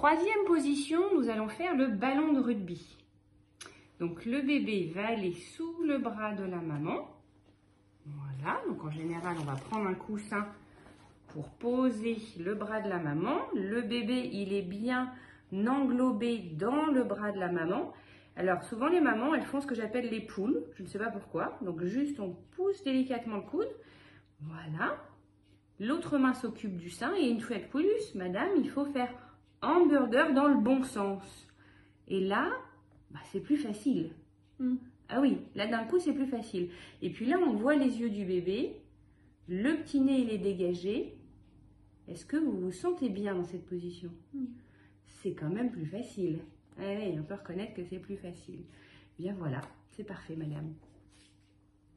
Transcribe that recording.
Troisième position, nous allons faire le ballon de rugby. Donc le bébé va aller sous le bras de la maman. Voilà, donc en général, on va prendre un coussin pour poser le bras de la maman. Le bébé, il est bien englobé dans le bras de la maman. Alors souvent les mamans, elles font ce que j'appelle les poules, je ne sais pas pourquoi. Donc juste on pousse délicatement le coude. Voilà. L'autre main s'occupe du sein et une fois de plus, madame, il faut faire hamburger dans le bon sens. Et là, bah, c'est plus facile. Mm. Ah oui, là d'un coup c'est plus facile. Et puis là on voit les yeux du bébé, le petit nez il est dégagé. Est-ce que vous vous sentez bien dans cette position? Mm. C'est quand même plus facile. Eh oui, on peut reconnaître que c'est plus facile. Bien voilà, c'est parfait madame.